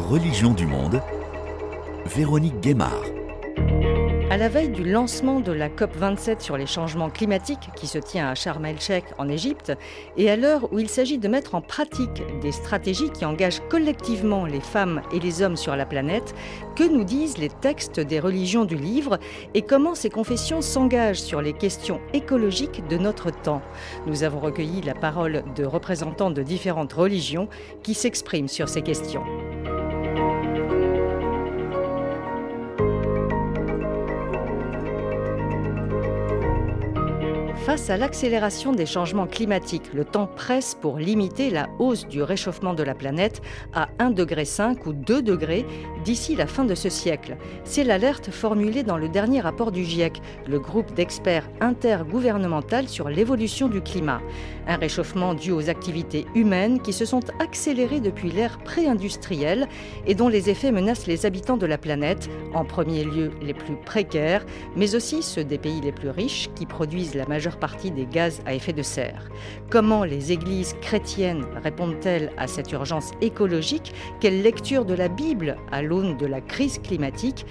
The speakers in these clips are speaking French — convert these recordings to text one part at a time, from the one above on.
Religion du monde, Véronique Guémard. À la veille du lancement de la COP27 sur les changements climatiques qui se tient à Sharm el-Sheikh en Égypte, et à l'heure où il s'agit de mettre en pratique des stratégies qui engagent collectivement les femmes et les hommes sur la planète, que nous disent les textes des religions du livre et comment ces confessions s'engagent sur les questions écologiques de notre temps Nous avons recueilli la parole de représentants de différentes religions qui s'expriment sur ces questions. Face à l'accélération des changements climatiques, le temps presse pour limiter la hausse du réchauffement de la planète à 1,5 degré ou 2 degrés d'ici la fin de ce siècle. C'est l'alerte formulée dans le dernier rapport du GIEC, le groupe d'experts intergouvernemental sur l'évolution du climat. Un réchauffement dû aux activités humaines qui se sont accélérées depuis l'ère pré-industrielle et dont les effets menacent les habitants de la planète, en premier lieu les plus précaires, mais aussi ceux des pays les plus riches qui produisent la majeure partie des gaz à effet de serre. Comment les églises chrétiennes répondent-elles à cette urgence écologique? Quelle lecture de la Bible à l'aune de la crise climatique?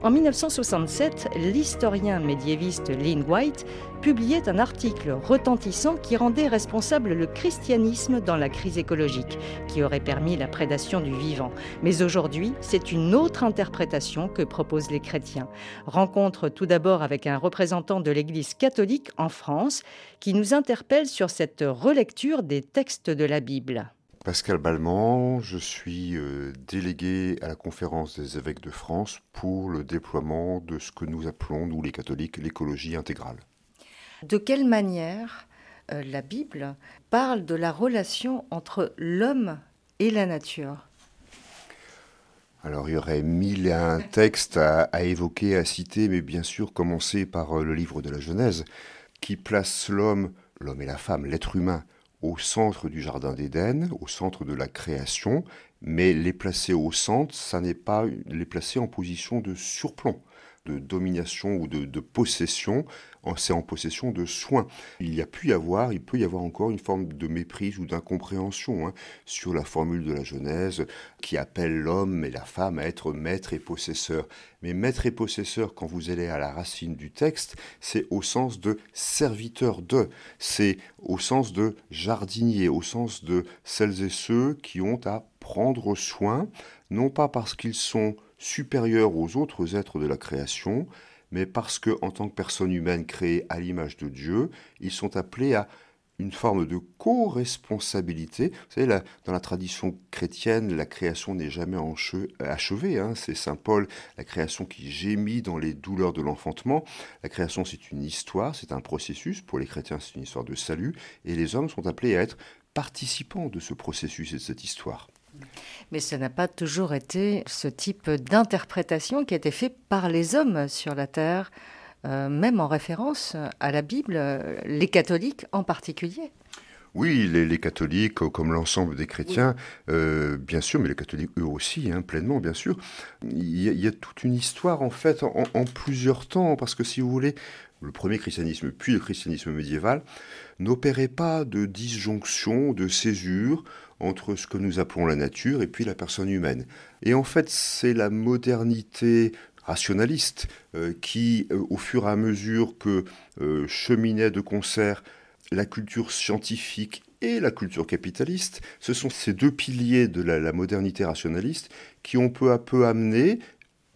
En 1967, l'historien médiéviste Lynn White publiait un article retentissant qui rendait responsable le christianisme dans la crise écologique, qui aurait permis la prédation du vivant. Mais aujourd'hui, c'est une autre interprétation que proposent les chrétiens. Rencontre tout d'abord avec un représentant de l'Église catholique en France, qui nous interpelle sur cette relecture des textes de la Bible. Pascal Balmont, je suis euh, délégué à la conférence des évêques de France pour le déploiement de ce que nous appelons, nous les catholiques, l'écologie intégrale. De quelle manière euh, la Bible parle de la relation entre l'homme et la nature? Alors il y aurait mille et un textes à, à, évoquer, à citer, mais bien sûr commencer par euh, le livre de la Genèse, qui place l'homme, l'homme et la femme, l'être humain, au centre du Jardin d'Éden, au centre de la création, mais les placer au centre, ça n'est pas les placer en position de surplomb de domination ou de, possession, c'est en possession de soins. Il y a pu y avoir, il peut y avoir encore une forme de méprise ou d'incompréhension hein, sur la formule de la Genèse qui appelle l'homme et la femme à être maître et possesseur. Mais maître et possesseur, quand vous allez à la racine du texte, c'est au sens de serviteur de, c'est au sens de jardinier, au sens de celles et ceux qui ont à prendre soin, non pas parce qu'ils sont supérieurs aux autres êtres de la création, mais parce que, en tant que personnes humaines créées à l'image de Dieu, ils sont appelés à une forme de co-responsabilité. Vous savez, dans la tradition chrétienne, la création n'est jamais achevée. Hein. C'est Saint Paul, la création qui gémit dans les douleurs de l'enfantement. La création, c'est une histoire, c'est un processus. Pour les chrétiens, c'est une histoire de salut. Et les hommes sont appelés à être participants de ce processus et de cette histoire. Mais ce n'a pas toujours été ce type d'interprétation qui a été fait par les hommes sur la Terre, euh, même en référence à la Bible, les catholiques en particulier. Oui, les, catholiques, comme l'ensemble des chrétiens, euh, bien sûr, mais les catholiques eux aussi, hein, pleinement, bien sûr. Il y, a, toute une histoire, en fait, en, en, plusieurs temps, parce que si vous voulez, le premier christianisme, puis le christianisme médiéval, n'opérait pas de disjonction, de césure entre ce que nous appelons la nature et puis la personne humaine. Et en fait, c'est la modernité rationaliste euh, qui, euh, au fur et à mesure que euh, cheminait de concert la culture scientifique et la culture capitaliste, ce sont ces deux piliers de la modernité rationaliste qui ont peu à peu amené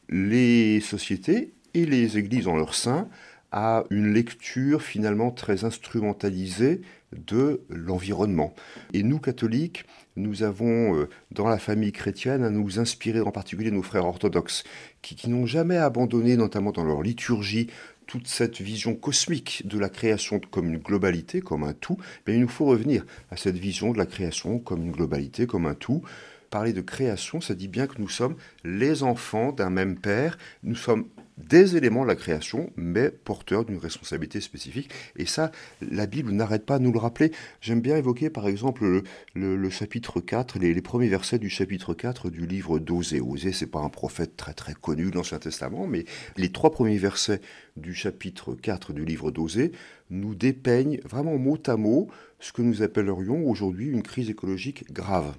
les sociétés et les églises en leur sein à une lecture finalement très instrumentalisée de l'environnement. Et nous, catholiques, nous avons euh, dans la famille chrétienne à nous inspirer en particulier nos frères orthodoxes, qui, n'ont jamais abandonné, notamment dans leur liturgie, toute cette vision cosmique de la création comme une globalité, comme un tout, mais il nous faut revenir à cette vision de la création comme une globalité, comme un tout. Parler de création, ça dit bien que nous sommes les enfants d'un même Père, nous sommes des éléments de la création, mais porteurs d'une responsabilité spécifique. Et ça, la Bible n'arrête pas de nous le rappeler. J'aime bien évoquer par exemple le, chapitre 4, les, premiers versets du chapitre 4 du livre d'Osée. Osée, c'est pas un prophète très très connu de l'Ancien Testament, mais les trois premiers versets du chapitre 4 du livre d'Osée nous dépeignent vraiment mot à mot ce que nous appellerions aujourd'hui une crise écologique grave.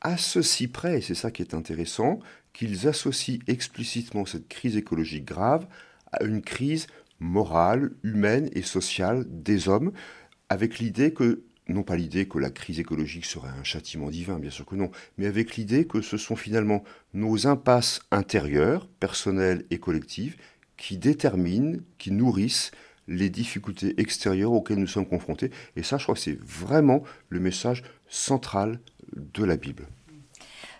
À ceci près, et c'est ça qui est intéressant, qu'ils associent explicitement cette crise écologique grave à une crise morale, humaine et sociale des hommes, avec l'idée que, non pas l'idée que la crise écologique serait un châtiment divin, bien sûr que non, mais avec l'idée que ce sont finalement nos impasses intérieures, personnelles et collectives, qui déterminent, qui nourrissent les difficultés extérieures auxquelles nous sommes confrontés. Et ça, je crois que c'est vraiment le message central de la Bible.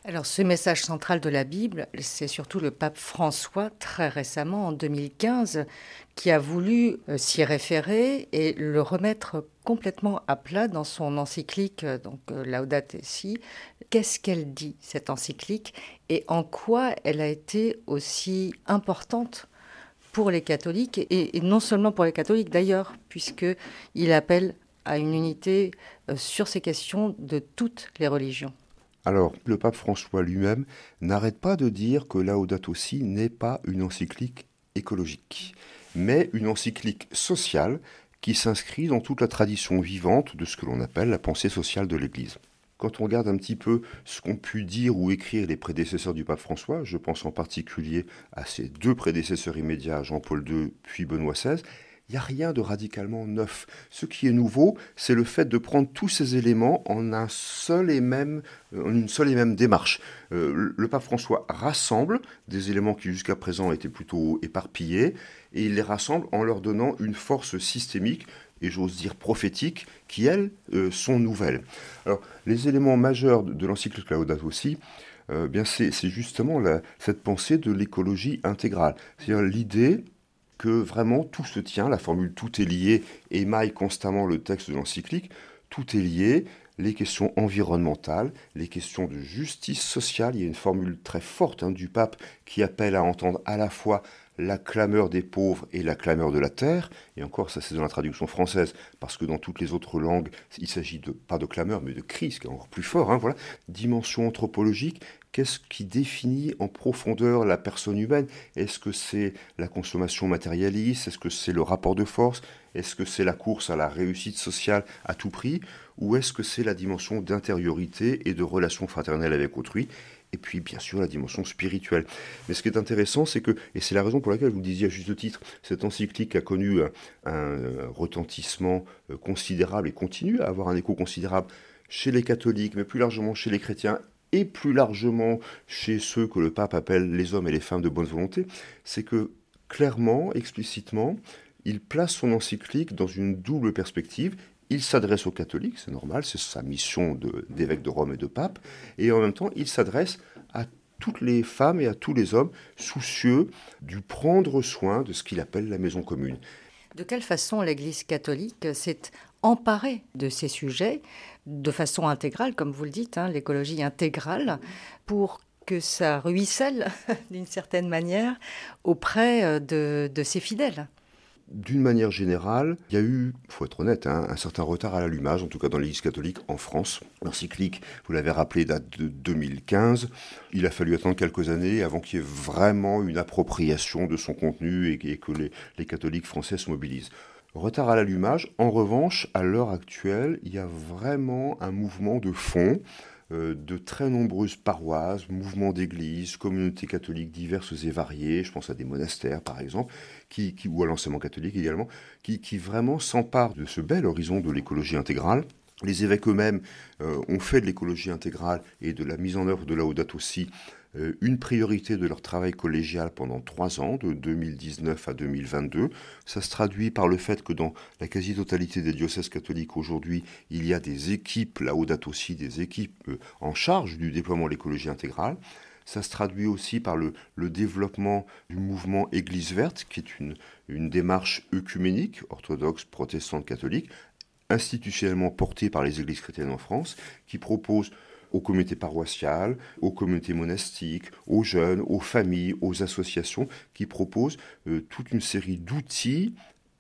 Alors ce message central de la Bible, c'est surtout le pape François, très récemment, en 2015, qui a voulu euh, s'y référer et le remettre complètement à plat dans son encyclique, euh, donc euh, Laudate Si. Qu'est-ce qu'elle dit, cette encyclique, et en quoi elle a été aussi importante pour les catholiques, et, non seulement pour les catholiques d'ailleurs, puisqu'il appelle à une unité euh, sur ces questions de toutes les religions. Alors, le pape François lui-même n'arrête pas de dire que Laudato Si n'est pas une encyclique écologique, mais une encyclique sociale qui s'inscrit dans toute la tradition vivante de ce que l'on appelle la pensée sociale de l'Église. Quand on regarde un petit peu ce qu'ont pu dire ou écrire les prédécesseurs du pape François, je pense en particulier à ses deux prédécesseurs immédiats, Jean-Paul II puis Benoît XVI, il n'y a rien de radicalement neuf. Ce qui est nouveau, c'est le fait de prendre tous ces éléments en, en une seule et même démarche. Euh, le pape François rassemble des éléments qui jusqu'à présent étaient plutôt éparpillés, et il les rassemble en leur donnant une force systémique, et j'ose dire prophétique, qui, elles, euh, sont nouvelles. Alors, les éléments majeurs de, l'encyclique Laudato aussi, euh, bien c'est justement cette pensée de l'écologie intégrale. C'est-à-dire l'idée que vraiment tout se tient, la formule tout est lié émaille constamment le texte de l'encyclique, tout est lié, les questions environnementales, les questions de justice sociale, il y a une formule très forte hein, du pape qui appelle à entendre à la fois la clameur des pauvres et la clameur de la terre. Et encore, ça c'est dans la traduction française, parce que dans toutes les autres langues, il s'agit de, pas de clameur, mais de cri, ce qui est encore plus fort. Hein, voilà. Dimension anthropologique, qu'est-ce qui définit en profondeur la personne humaine? Est-ce que c'est la consommation matérialiste? Est-ce que c'est le rapport de force? Est-ce que c'est la course à la réussite sociale à tout prix? Ou est-ce que c'est la dimension d'intériorité et de relation fraternelle avec autrui? Et puis bien sûr la dimension spirituelle. Mais ce qui est intéressant, c'est que, et c'est la raison pour laquelle vous disiez à juste titre, cette encyclique a connu un, retentissement euh, considérable et continue à avoir un écho considérable chez les catholiques, mais plus largement chez les chrétiens et plus largement chez ceux que le pape appelle les hommes et les femmes de bonne volonté, c'est que clairement, explicitement, il place son encyclique dans une double perspective. Il s'adresse aux catholiques, c'est normal, c'est sa mission d'évêque de, Rome et de pape, et en même temps, il s'adresse à toutes les femmes et à tous les hommes soucieux du prendre soin de ce qu'il appelle la maison commune. De quelle façon l'Église catholique s'est emparée de ces sujets de façon intégrale, comme vous le dites, hein, l'écologie intégrale, pour que ça ruisselle d'une certaine manière auprès euh, de, ses fidèles d'une manière générale, il y a eu, il faut être honnête, hein, un certain retard à l'allumage, en tout cas dans l'Église catholique en France. L'encyclique, vous l'avez rappelé, date de 2015. Il a fallu attendre quelques années avant qu'il y ait vraiment une appropriation de son contenu et, que les catholiques français se mobilisent. Retard à l'allumage. En revanche, à l'heure actuelle, il y a vraiment un mouvement de fond euh, de très nombreuses paroisses, mouvements d'églises, communautés catholiques diverses et variées, je pense à des monastères par exemple, qui, ou à l'enseignement catholique également, qui, vraiment s'emparent de ce bel horizon de l'écologie intégrale. Les évêques eux-mêmes euh, ont fait de l'écologie intégrale et de la mise en œuvre de la Audate aussi une priorité de leur travail collégial pendant trois ans, de 2019 à 2022. Ça se traduit par le fait que dans la quasi-totalité des diocèses catholiques aujourd'hui, il y a des équipes, là date aussi, des équipes euh, en charge du déploiement de l'écologie intégrale. Ça se traduit aussi par le, développement du mouvement Église verte, qui est une, une démarche œcuménique, orthodoxe, protestante, catholique, institutionnellement portée par les églises chrétiennes en France, qui propose aux communautés paroissiales, aux communautés monastiques, aux jeunes, aux familles, aux associations qui proposent euh, toute une série d'outils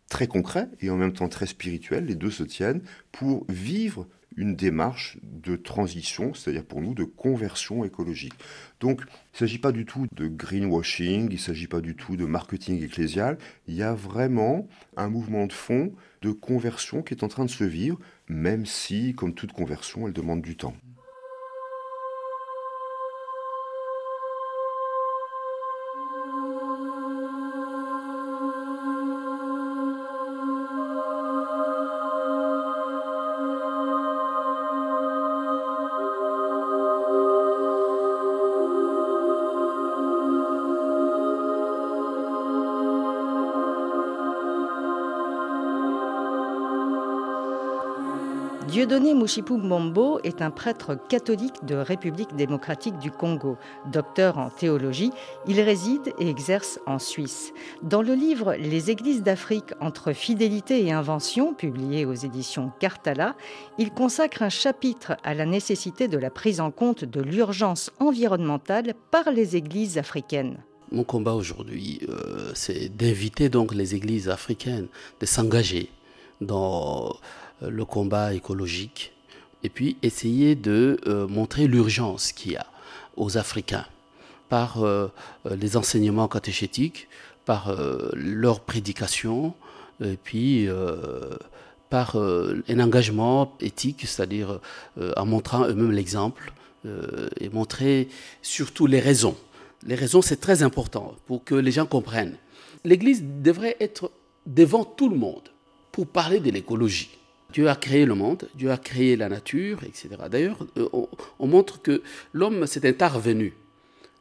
très concrets et en même temps très spirituels, les deux se tiennent, pour vivre une démarche de transition, c'est-à-dire pour nous de conversion écologique. Donc il ne s'agit pas du tout de greenwashing, il ne s'agit pas du tout de marketing ecclésial, il y a vraiment un mouvement de fond de conversion qui est en train de se vivre, même si, comme toute conversion, elle demande du temps. Mouchipou Mombo est un prêtre catholique de République démocratique du Congo. Docteur en théologie, il réside et exerce en Suisse. Dans le livre Les églises d'Afrique entre fidélité et invention, publié aux éditions Cartala, il consacre un chapitre à la nécessité de la prise en compte de l'urgence environnementale par les églises africaines. Mon combat aujourd'hui, euh, c'est d'inviter donc les églises africaines de s'engager dans le combat écologique et puis essayer de euh, montrer l'urgence qu'il y a aux Africains par euh, les enseignements catéchétiques, par leur prédication, et puis par un engagement éthique, c'est-à-dire en montrant eux-mêmes l'exemple et montrer surtout les raisons. Les raisons, c'est très important pour que les gens comprennent. L'Église devrait être devant tout le monde pour parler de l'écologie. Dieu a créé le monde, Dieu a créé la nature, etc. D'ailleurs, euh, on, montre que l'homme, c'est un tard venu.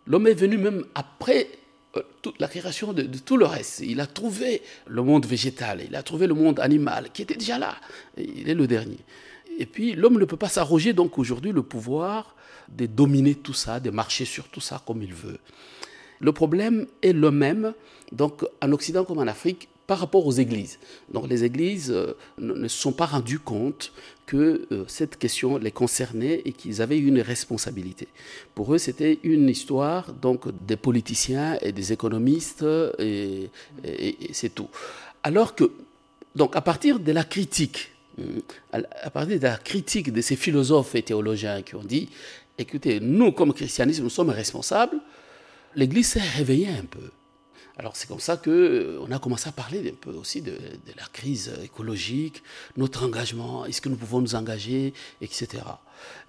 L'homme est venu même après euh, toute la création de, tout le reste. Il a trouvé le monde végétal, il a trouvé le monde animal, qui était déjà là. Il est le dernier. Et puis, l'homme ne peut pas s'arroger donc aujourd'hui le pouvoir de dominer tout ça, de marcher sur tout ça comme il veut. Le problème est le même, donc en Occident comme en Afrique, par rapport aux églises. Donc les églises euh, ne se sont pas rendues compte que euh, cette question les concernait et qu'ils avaient une responsabilité. Pour eux, c'était une histoire donc des politiciens et des économistes et, c'est tout. Alors que donc à partir de la critique, à partir de la critique de ces philosophes et théologiens qui ont dit, écoutez, nous comme christianisme, nous sommes responsables, l'Église s'est réveillée un peu. Alors c'est comme ça qu'on euh, a commencé à parler un peu aussi de, la crise écologique, notre engagement, est-ce que nous pouvons nous engager, etc.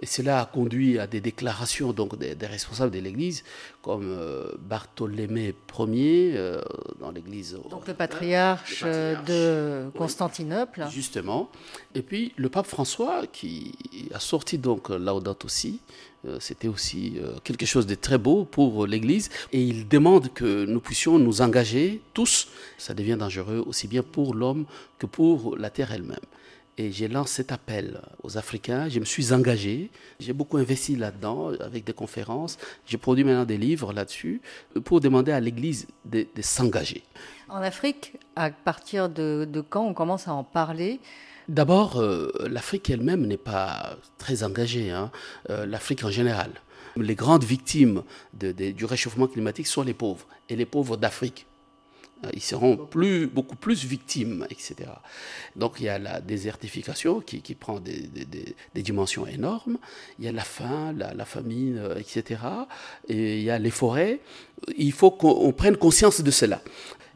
Et cela a conduit à des déclarations donc des, responsables de l'Église, comme euh, Bartholomé Ier euh, dans l'Église. Donc le patriarche, de Constantinople. justement. Et puis le pape François qui a sorti donc Laudato aussi euh, c'était aussi euh, quelque chose de très beau pour l'Église. Et il demande que nous puissions nous engager tous. Ça devient dangereux aussi bien pour l'homme que pour la terre elle-même. Et j'ai lancé cet appel aux Africains. Je me suis engagé. J'ai beaucoup investi là-dedans avec des conférences. J'ai produit maintenant des livres là-dessus pour demander à l'Église de, s'engager. En Afrique, à partir de quand on commence à en parler D'abord, euh, l'Afrique elle-même n'est pas très engagée, hein. euh, l'Afrique en général. Les grandes victimes du réchauffement climatique sont les pauvres, et les pauvres d'Afrique. Euh, ils seront plus, beaucoup plus victimes, etc. Donc il y a la désertification qui, prend des, dimensions énormes, il y a la faim, la, famine, etc. Et il y a les forêts. Il faut qu'on prenne conscience de cela.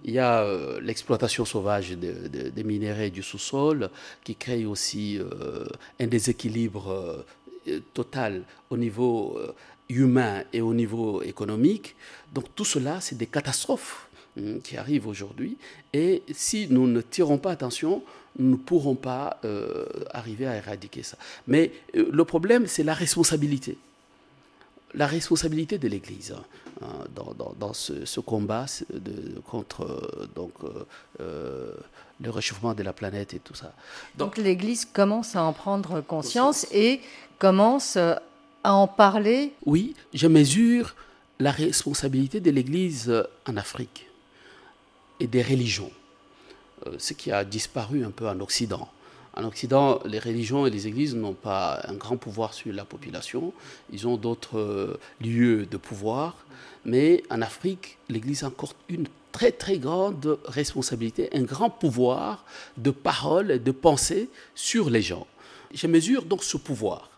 Il y a euh, l'exploitation sauvage des minéraux du sous-sol qui crée aussi euh, un déséquilibre euh, total au niveau humain et au niveau économique. Donc tout cela, c'est des catastrophes hein, qui arrivent aujourd'hui. Et si nous ne tirons pas attention, nous ne pourrons pas arriver à éradiquer ça. Mais le problème, c'est la responsabilité la responsabilité de l'Église hein, dans, ce, combat de, contre euh, donc, euh, euh, le réchauffement de la planète et tout ça. Donc, l'Église commence à en prendre conscience, et commence à en parler Oui, je mesure la responsabilité de l'Église en Afrique et des religions, ce qui a disparu un peu en Occident. En Occident, les religions et les églises n'ont pas un grand pouvoir sur la population. Ils ont d'autres euh, lieux de pouvoir. Mais en Afrique, l'Église a encore une très très grande responsabilité, un grand pouvoir de parole et de pensée sur les gens. Je mesure donc ce pouvoir.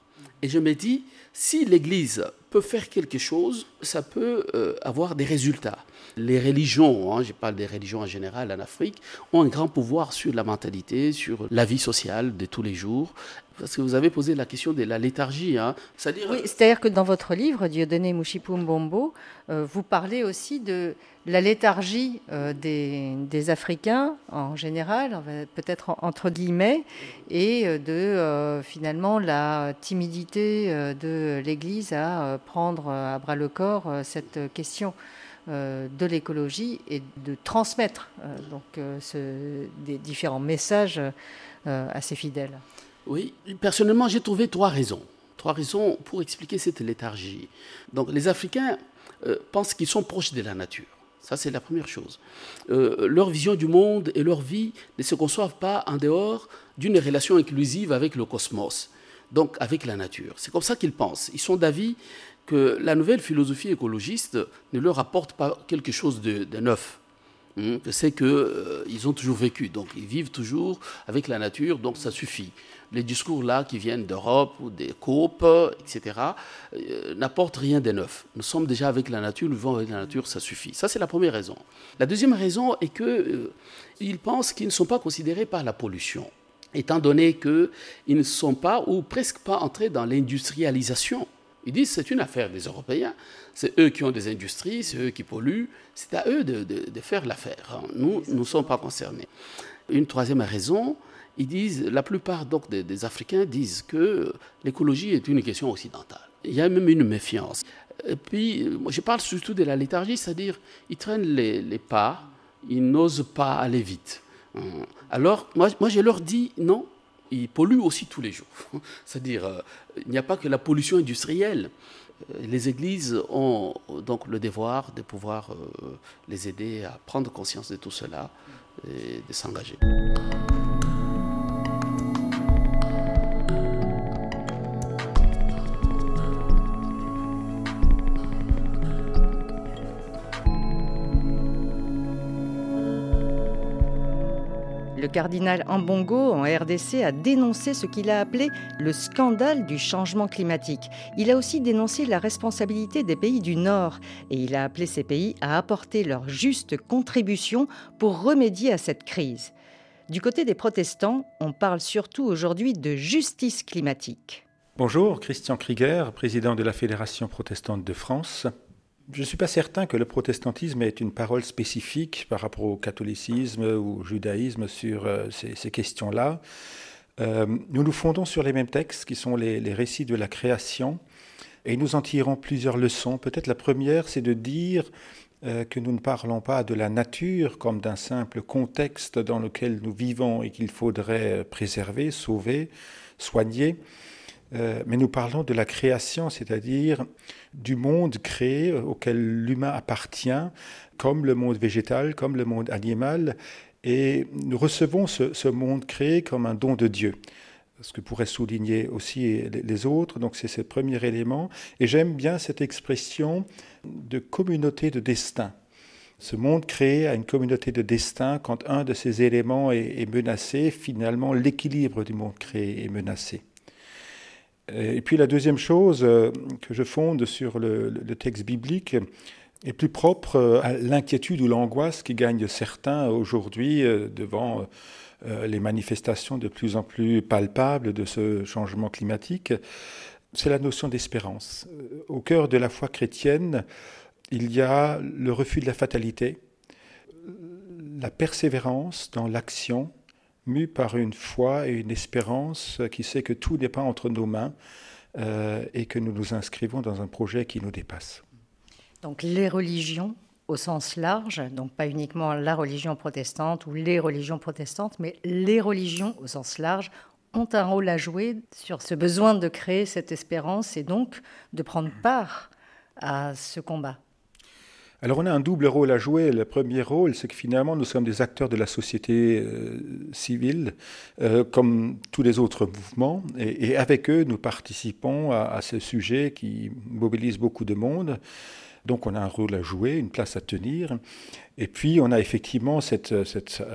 Et je me dis, si l'Église peut faire quelque chose, ça peut euh, avoir des résultats. Les religions, hein, je parle des religions en général en Afrique, ont un grand pouvoir sur la mentalité, sur la vie sociale de tous les jours. Parce que vous avez posé la question de la léthargie. Hein. C'est-à-dire... Que dans votre livre, Dieudonné Mouchipumbombo, euh, vous parlez aussi de la léthargie euh, des, Africains en général, peut-être entre guillemets, et euh, de finalement la timidité de l'Église à prendre à bras le corps cette question. De l'écologie et de transmettre donc ce, des différents messages à ses fidèles. Oui, personnellement, j'ai trouvé trois raisons. Trois raisons pour expliquer cette léthargie. Donc, les Africains euh, pensent qu'ils sont proches de la nature. Ça, c'est la première chose. Euh, leur vision du monde et leur vie ne se conçoivent pas en dehors d'une relation inclusive avec le cosmos, donc avec la nature. C'est comme ça qu'ils pensent. Ils sont d'avis que la nouvelle philosophie écologiste ne leur apporte pas quelque chose de, neuf. Hein, c'est qu'ils euh, ont toujours vécu, donc ils vivent toujours avec la nature, donc ça suffit les discours là qui viennent d'Europe ou des COP, etc., euh, n'apportent rien de neuf. Nous sommes déjà avec la nature, nous vivons avec la nature, ça suffit. Ça, c'est la première raison. La deuxième raison est qu'ils euh, pensent qu'ils ne sont pas considérés par la pollution, étant donné qu'ils ne sont pas ou presque pas entrés dans l'industrialisation. Ils disent c'est une affaire des Européens, c'est eux qui ont des industries, c'est eux qui polluent, c'est à eux de, de faire l'affaire. Nous ne sommes pas concernés. Une troisième raison, ils disent, la plupart donc des, Africains disent que l'écologie est une question occidentale. Il y a même une méfiance. Et puis, moi, je parle surtout de la léthargie, c'est-à-dire ils traînent les, pas, ils n'osent pas aller vite. Alors, moi, moi, je leur dis non, ils polluent aussi tous les jours. C'est-à-dire, euh, il n'y a pas que la pollution industrielle. Euh, les églises ont donc le devoir de pouvoir euh, les aider à prendre conscience de tout cela et de s'engager. Cardinal Ambongo en RDC a dénoncé ce qu'il a appelé le scandale du changement climatique. Il a aussi dénoncé la responsabilité des pays du Nord et il a appelé ces pays à apporter leur juste contribution pour remédier à cette crise. Du côté des protestants, on parle surtout aujourd'hui de justice climatique. Bonjour, Christian Krieger, président de la Fédération protestante de France. Je ne suis pas certain que le protestantisme ait une parole spécifique par rapport au catholicisme ou au judaïsme sur euh, ces, questions-là. Euh, nous nous fondons sur les mêmes textes qui sont les, récits de la création et nous en tirons plusieurs leçons. Peut-être la première, c'est de dire euh, que nous ne parlons pas de la nature comme d'un simple contexte dans lequel nous vivons et qu'il faudrait préserver, sauver, soigner, euh, mais nous parlons de la création, c'est-à-dire du monde créé auquel l'humain appartient, comme le monde végétal, comme le monde animal, et nous recevons ce, monde créé comme un don de Dieu. Ce que pourraient souligner aussi les autres, donc c'est ce premier élément. Et j'aime bien cette expression de communauté de destin. Ce monde créé a une communauté de destin. Quand un de ces éléments est menacé, finalement l'équilibre du monde créé est menacé. Et puis la deuxième chose euh, que je fonde sur le, texte biblique est plus propre euh, à l'inquiétude ou l'angoisse qui gagne certains aujourd'hui euh, devant les manifestations de plus en plus palpables de ce changement climatique. C'est la notion d'espérance. Au cœur de la foi chrétienne, il y a le refus de la fatalité, la persévérance dans l'action, mu par une foi et une espérance qui sait que tout n'est pas entre nos mains euh, et que nous nous inscrivons dans un projet qui nous dépasse. Donc les religions au sens large, donc pas uniquement la religion protestante ou les religions protestantes, mais les religions au sens large ont un rôle à jouer sur ce besoin de créer cette espérance et donc de prendre part à ce combat. Alors on a un double rôle à jouer. Le premier rôle, c'est que finalement nous sommes des acteurs de la société euh, civile, euh, comme tous les autres mouvements, et, avec eux nous participons à, à, ce sujet qui mobilise beaucoup de monde. Donc on a un rôle à jouer, une place à tenir. Et puis on a effectivement cet,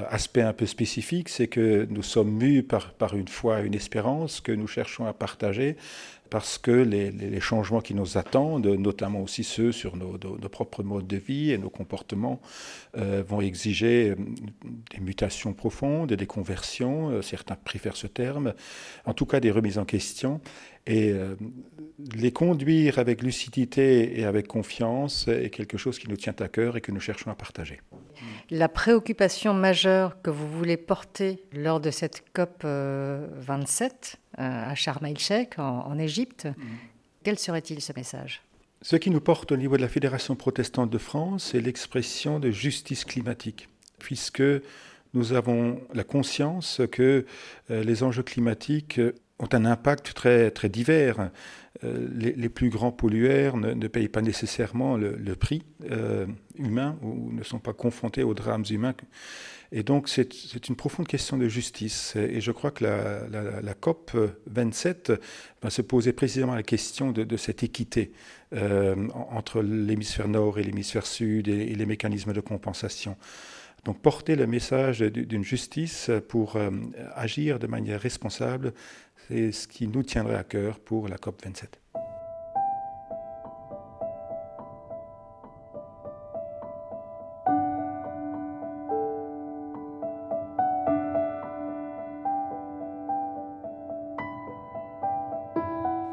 aspect un peu spécifique, c'est que nous sommes mus par, par une foi, une espérance que nous cherchons à partager parce que les, changements qui nous attendent, notamment aussi ceux sur nos, propres modes de vie et nos comportements, euh, vont exiger euh, des mutations profondes, des conversions, euh, certains préfèrent ce terme, en tout cas des remises en question, et les conduire avec lucidité et avec confiance est quelque chose qui nous tient à cœur et que nous cherchons à partager. La préoccupation majeure que vous voulez porter lors de cette COP 27 à Sharm el-Sheikh en, Égypte, mm. quel serait-il ce message? Ce qui nous porte au niveau de la Fédération protestante de France, c'est l'expression de justice climatique, puisque nous avons la conscience que euh, les enjeux climatiques ont un impact très, très divers. Les, plus grands pollueurs ne, payent pas nécessairement le, prix humain ou ne sont pas confrontés aux drames humains et donc, c'est une profonde question de justice. Et je crois que la, COP 27 va se poser précisément la question de, cette équité euh, entre l'hémisphère nord et l'hémisphère sud et, les mécanismes de compensation. Donc, porter le message d'une justice pour euh, agir de manière responsable, c'est ce qui nous tiendrait à cœur pour la COP 27.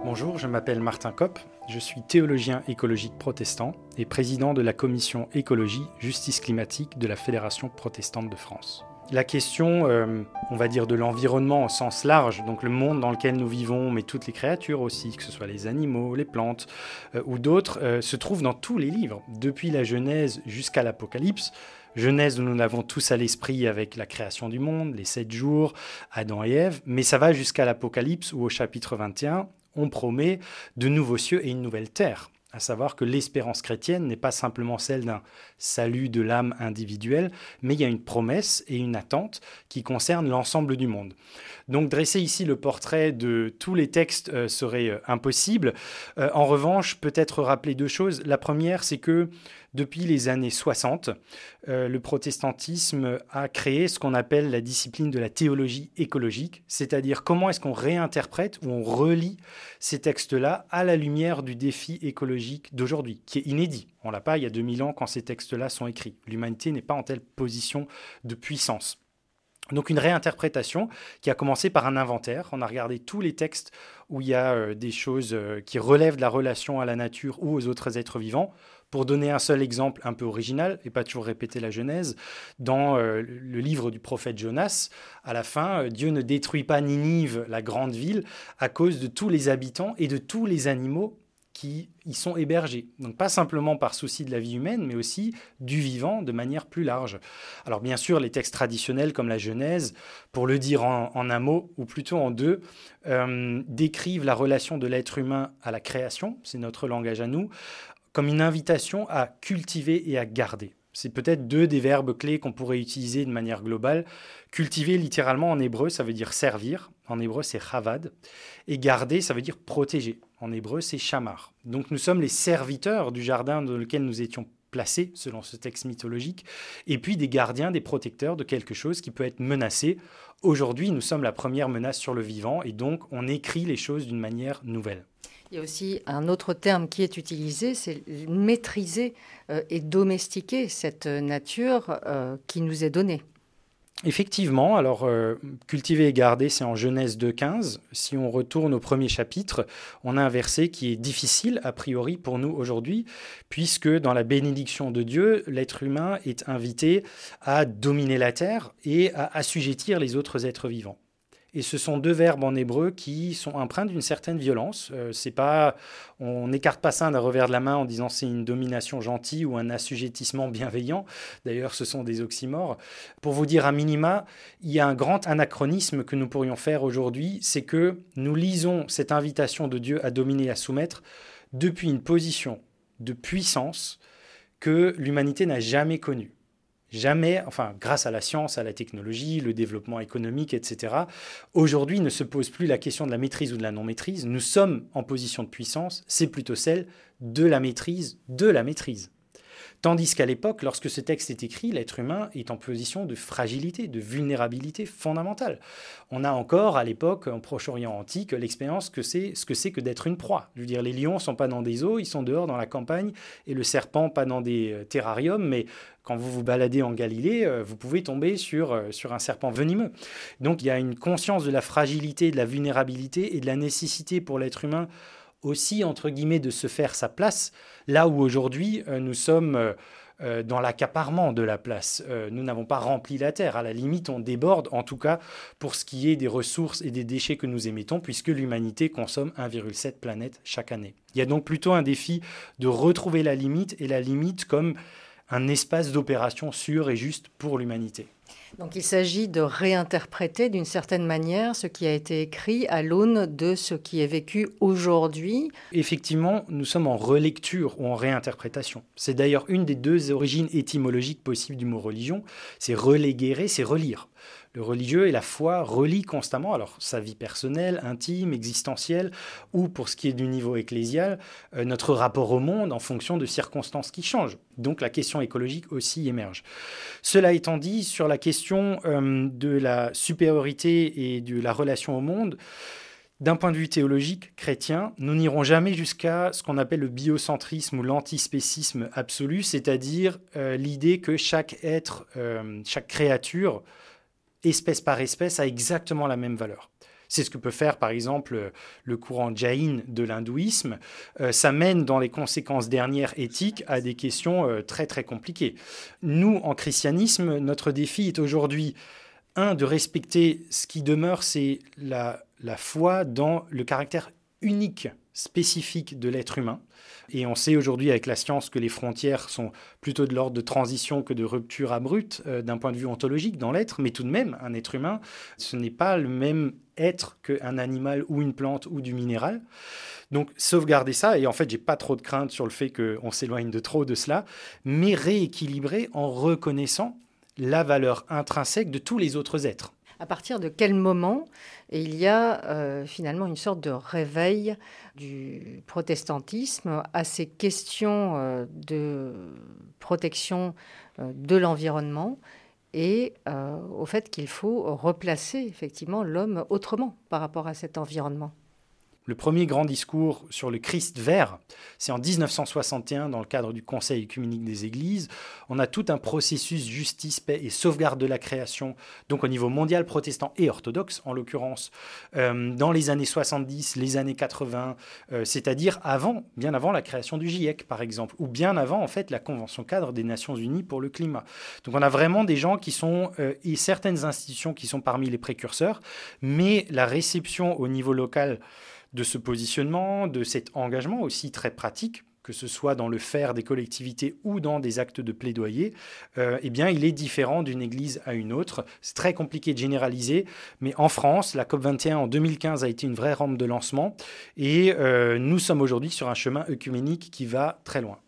Bonjour, je m'appelle Martin Kopp, je suis théologien écologique protestant et président de la commission écologie, justice climatique de la Fédération protestante de France. La question, euh, on va dire, de l'environnement au sens large, donc le monde dans lequel nous vivons, mais toutes les créatures aussi, que ce soit les animaux, les plantes euh, ou d'autres, euh, se trouve dans tous les livres, depuis la Genèse jusqu'à l'Apocalypse. Genèse, nous l'avons tous à l'esprit avec la création du monde, les sept jours, Adam et Ève, mais ça va jusqu'à l'Apocalypse où au chapitre 21, on promet de nouveaux cieux et une nouvelle terre à savoir que l'espérance chrétienne n'est pas simplement celle d'un salut de l'âme individuelle, mais il y a une promesse et une attente qui concernent l'ensemble du monde. Donc dresser ici le portrait de tous les textes euh, serait euh, impossible. Euh, en revanche, peut-être rappeler deux choses. La première, c'est que depuis les années 60, euh, le protestantisme a créé ce qu'on appelle la discipline de la théologie écologique, c'est-à-dire comment est-ce qu'on réinterprète ou on relie ces textes-là à la lumière du défi écologique d'aujourd'hui, qui est inédit. On l'a pas il y a 2000 ans quand ces textes-là sont écrits. L'humanité n'est pas en telle position de puissance. Donc une réinterprétation qui a commencé par un inventaire. On a regardé tous les textes où il y a euh, des choses euh, qui relèvent de la relation à la nature ou aux autres êtres vivants. Pour donner un seul exemple un peu original, et pas toujours répéter la Genèse, dans euh, le livre du prophète Jonas, à la fin, euh, Dieu ne détruit pas Ninive, la grande ville, à cause de tous les habitants et de tous les animaux qui y sont hébergés. Donc pas simplement par souci de la vie humaine, mais aussi du vivant de manière plus large. Alors bien sûr, les textes traditionnels comme la Genèse, pour le dire en, un mot, ou plutôt en deux, euh, décrivent la relation de l'être humain à la création, c'est notre langage à nous, comme une invitation à cultiver et à garder. C'est peut-être deux des verbes clés qu'on pourrait utiliser de manière globale. Cultiver, littéralement en hébreu, ça veut dire servir. En hébreu, c'est chavad. Et garder, ça veut dire protéger. En hébreu, c'est shamar. Donc nous sommes les serviteurs du jardin dans lequel nous étions placés, selon ce texte mythologique, et puis des gardiens, des protecteurs de quelque chose qui peut être menacé. Aujourd'hui, nous sommes la première menace sur le vivant, et donc on écrit les choses d'une manière nouvelle. Il y a aussi un autre terme qui est utilisé, c'est maîtriser euh, et domestiquer cette nature euh, qui nous est donnée. Effectivement, alors euh, cultiver et garder, c'est en Genèse 2.15. Si on retourne au premier chapitre, on a un verset qui est difficile a priori pour nous aujourd'hui, puisque dans la bénédiction de Dieu, l'être humain est invité à dominer la terre et à assujettir les autres êtres vivants. Et ce sont deux verbes en hébreu qui sont empreints d'une certaine violence. Euh, c'est pas, on n'écarte pas ça d'un revers de la main en disant c'est une domination gentille ou un assujettissement bienveillant. D'ailleurs, ce sont des oxymores. Pour vous dire à minima, il y a un grand anachronisme que nous pourrions faire aujourd'hui, c'est que nous lisons cette invitation de Dieu à dominer et à soumettre depuis une position de puissance que l'humanité n'a jamais connue. Jamais, enfin, grâce à la science, à la technologie, le développement économique, etc., aujourd'hui ne se pose plus la question de la maîtrise ou de la non-maîtrise. Nous sommes en position de puissance, c'est plutôt celle de la maîtrise de la maîtrise. Tandis qu'à l'époque, lorsque ce texte est écrit, l'être humain est en position de fragilité, de vulnérabilité fondamentale. On a encore, à l'époque, en Proche-Orient antique, l'expérience que c'est ce que c'est que d'être une proie. Je veux dire, les lions sont pas dans des eaux, ils sont dehors dans la campagne, et le serpent pas dans des euh, terrariums, mais quand vous vous baladez en Galilée, euh, vous pouvez tomber sur, euh, sur un serpent venimeux. Donc il y a une conscience de la fragilité, de la vulnérabilité et de la nécessité pour l'être humain aussi, entre guillemets, de se faire sa place, là où aujourd'hui euh, nous sommes dans l'accaparement de la place. nous n'avons pas rempli la Terre. À la limite, on déborde, en tout cas pour ce qui est des ressources et des déchets que nous émettons, puisque l'humanité consomme 1,7 planètes chaque année. Il y a donc plutôt un défi de retrouver la limite, et la limite comme un espace d'opération sûr et juste pour l'humanité. Donc il s'agit de réinterpréter d'une certaine manière ce qui a été écrit à l'aune de ce qui est vécu aujourd'hui. Effectivement, nous sommes en relecture ou en réinterprétation. C'est d'ailleurs une des deux origines étymologiques possibles du mot religion. C'est reléguer, c'est relire. Le religieux et la foi relient constamment, alors sa vie personnelle, intime, existentielle, ou pour ce qui est du niveau ecclésial, euh, notre rapport au monde en fonction de circonstances qui changent. Donc la question écologique aussi émerge. Cela étant dit, sur la question euh, de la supériorité et de la relation au monde, d'un point de vue théologique chrétien, nous n'irons jamais jusqu'à ce qu'on appelle le biocentrisme ou l'antispécisme absolu, c'est-à-dire euh, l'idée que chaque être, chaque créature espèce par espèce, a exactement la même valeur. C'est ce que peut faire par exemple le courant Jain de l'hindouisme. Euh, ça mène dans les conséquences dernières éthiques à des questions euh, très très compliquées. Nous, en christianisme, notre défi est aujourd'hui, un, de respecter ce qui demeure, c'est la foi dans le caractère unique, spécifique de l'être humain. Et on sait aujourd'hui avec la science que les frontières sont plutôt de l'ordre de transition que de rupture abrupte euh, d'un point de vue ontologique dans l'être, mais tout de même, un être humain, ce n'est pas le même être qu'un animal ou une plante ou du minéral. Donc sauvegarder ça, et en fait j'ai pas trop de crainte sur le fait qu'on s'éloigne de trop de cela, mais rééquilibrer en reconnaissant la valeur intrinsèque de tous les autres êtres à partir de quel moment il y a euh, finalement une sorte de réveil du protestantisme à ces questions euh, de protection euh, de l'environnement et au fait qu'il faut replacer effectivement l'homme autrement par rapport à cet environnement? Le premier grand discours sur le Christ vert, c'est en 1961 dans le cadre du Conseil écuménique des Églises. On a tout un processus justice, paix et sauvegarde de la création, donc au niveau mondial protestant et orthodoxe en l'occurrence, euh, dans les années 70, les années 80, euh, c'est-à-dire avant, bien avant la création du GIEC par exemple, ou bien avant en fait la Convention cadre des Nations Unies pour le climat. Donc on a vraiment des gens qui sont, euh, et certaines institutions qui sont parmi les précurseurs, mais la réception au niveau local, de ce positionnement, de cet engagement aussi très pratique que ce soit dans le faire des collectivités ou dans des actes de plaidoyer, euh, eh bien, il est différent d'une église à une autre. C'est très compliqué de généraliser, mais en France, la COP21 en 2015 a été une vraie rampe de lancement et euh, nous sommes aujourd'hui sur un chemin œcuménique qui va très loin.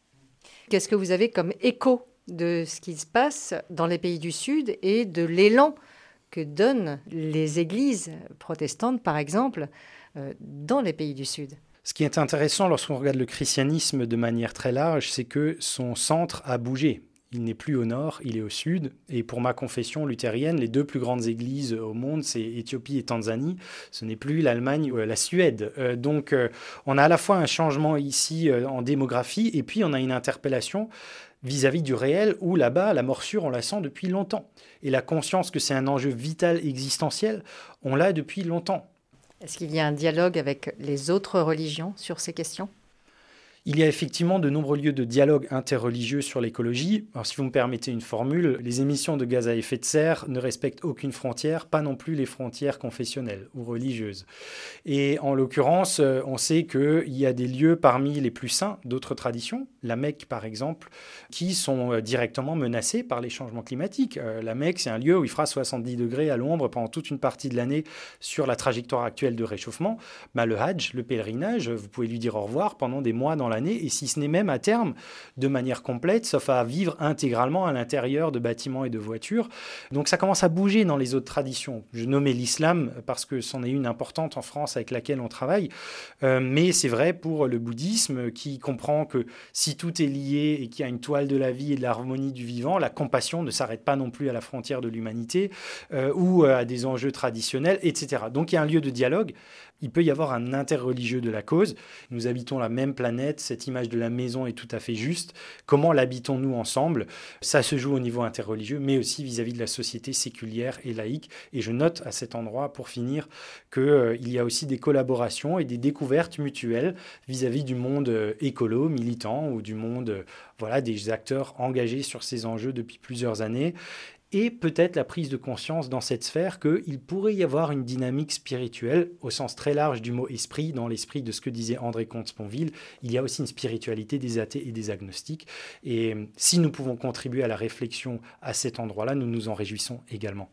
Qu'est-ce que vous avez comme écho de ce qui se passe dans les pays du Sud et de l'élan que donnent les églises protestantes, par exemple, dans les pays du Sud. Ce qui est intéressant lorsqu'on regarde le christianisme de manière très large, c'est que son centre a bougé. Il n'est plus au nord, il est au sud. Et pour ma confession luthérienne, les deux plus grandes églises au monde, c'est Éthiopie et Tanzanie. Ce n'est plus l'Allemagne ou la Suède. Euh, donc euh, on a à la fois un changement ici en démographie et puis on a une interpellation vis-à-vis -vis du réel où là-bas, la morsure, on la sent depuis longtemps. Et la conscience que c'est un enjeu vital, existentiel, on l'a depuis longtemps. Est-ce qu'il y a un dialogue avec les autres religions sur ces questions? Il y a effectivement de nombreux lieux de dialogue interreligieux sur l'écologie. Alors, si vous me permettez une formule, les émissions de gaz à effet de serre ne respectent aucune frontière, pas non plus les frontières confessionnelles ou religieuses. Et en l'occurrence, euh, on sait qu'il y a des lieux parmi les plus saints d'autres traditions, la Mecque par exemple, qui sont euh, directement menacés par les changements climatiques. Euh, la Mecque, c'est un lieu où il fera 70 degrés à l'ombre pendant toute une partie de l'année sur la trajectoire actuelle de réchauffement. Bah, le Hajj, le pèlerinage, vous pouvez lui dire au revoir pendant des mois dans la et si ce n'est même à terme de manière complète, sauf à vivre intégralement à l'intérieur de bâtiments et de voitures. Donc ça commence à bouger dans les autres traditions. Je nommais l'islam parce que c'en est une importante en France avec laquelle on travaille, euh, mais c'est vrai pour le bouddhisme qui comprend que si tout est lié et qu'il y a une toile de la vie et de l'harmonie du vivant, la compassion ne s'arrête pas non plus à la frontière de l'humanité euh, ou à des enjeux traditionnels, etc. Donc il y a un lieu de dialogue il peut y avoir un interreligieux de la cause. Nous habitons la même planète, cette image de la maison est tout à fait juste. Comment l'habitons-nous ensemble? Ça se joue au niveau interreligieux, mais aussi vis-à-vis de la société séculière et laïque. Et je note à cet endroit, pour finir, qu'il euh, y a aussi des collaborations et des découvertes mutuelles vis-à-vis du monde euh, écolo, militant, ou du monde, euh, voilà, des acteurs engagés sur ces enjeux depuis plusieurs années et peut-être la prise de conscience dans cette sphère qu'il pourrait y avoir une dynamique spirituelle au sens très large du mot esprit, dans l'esprit de ce que disait André Comte-Sponville. Il y a aussi une spiritualité des athées et des agnostiques. Et si nous pouvons contribuer à la réflexion à cet endroit-là, nous nous en réjouissons également.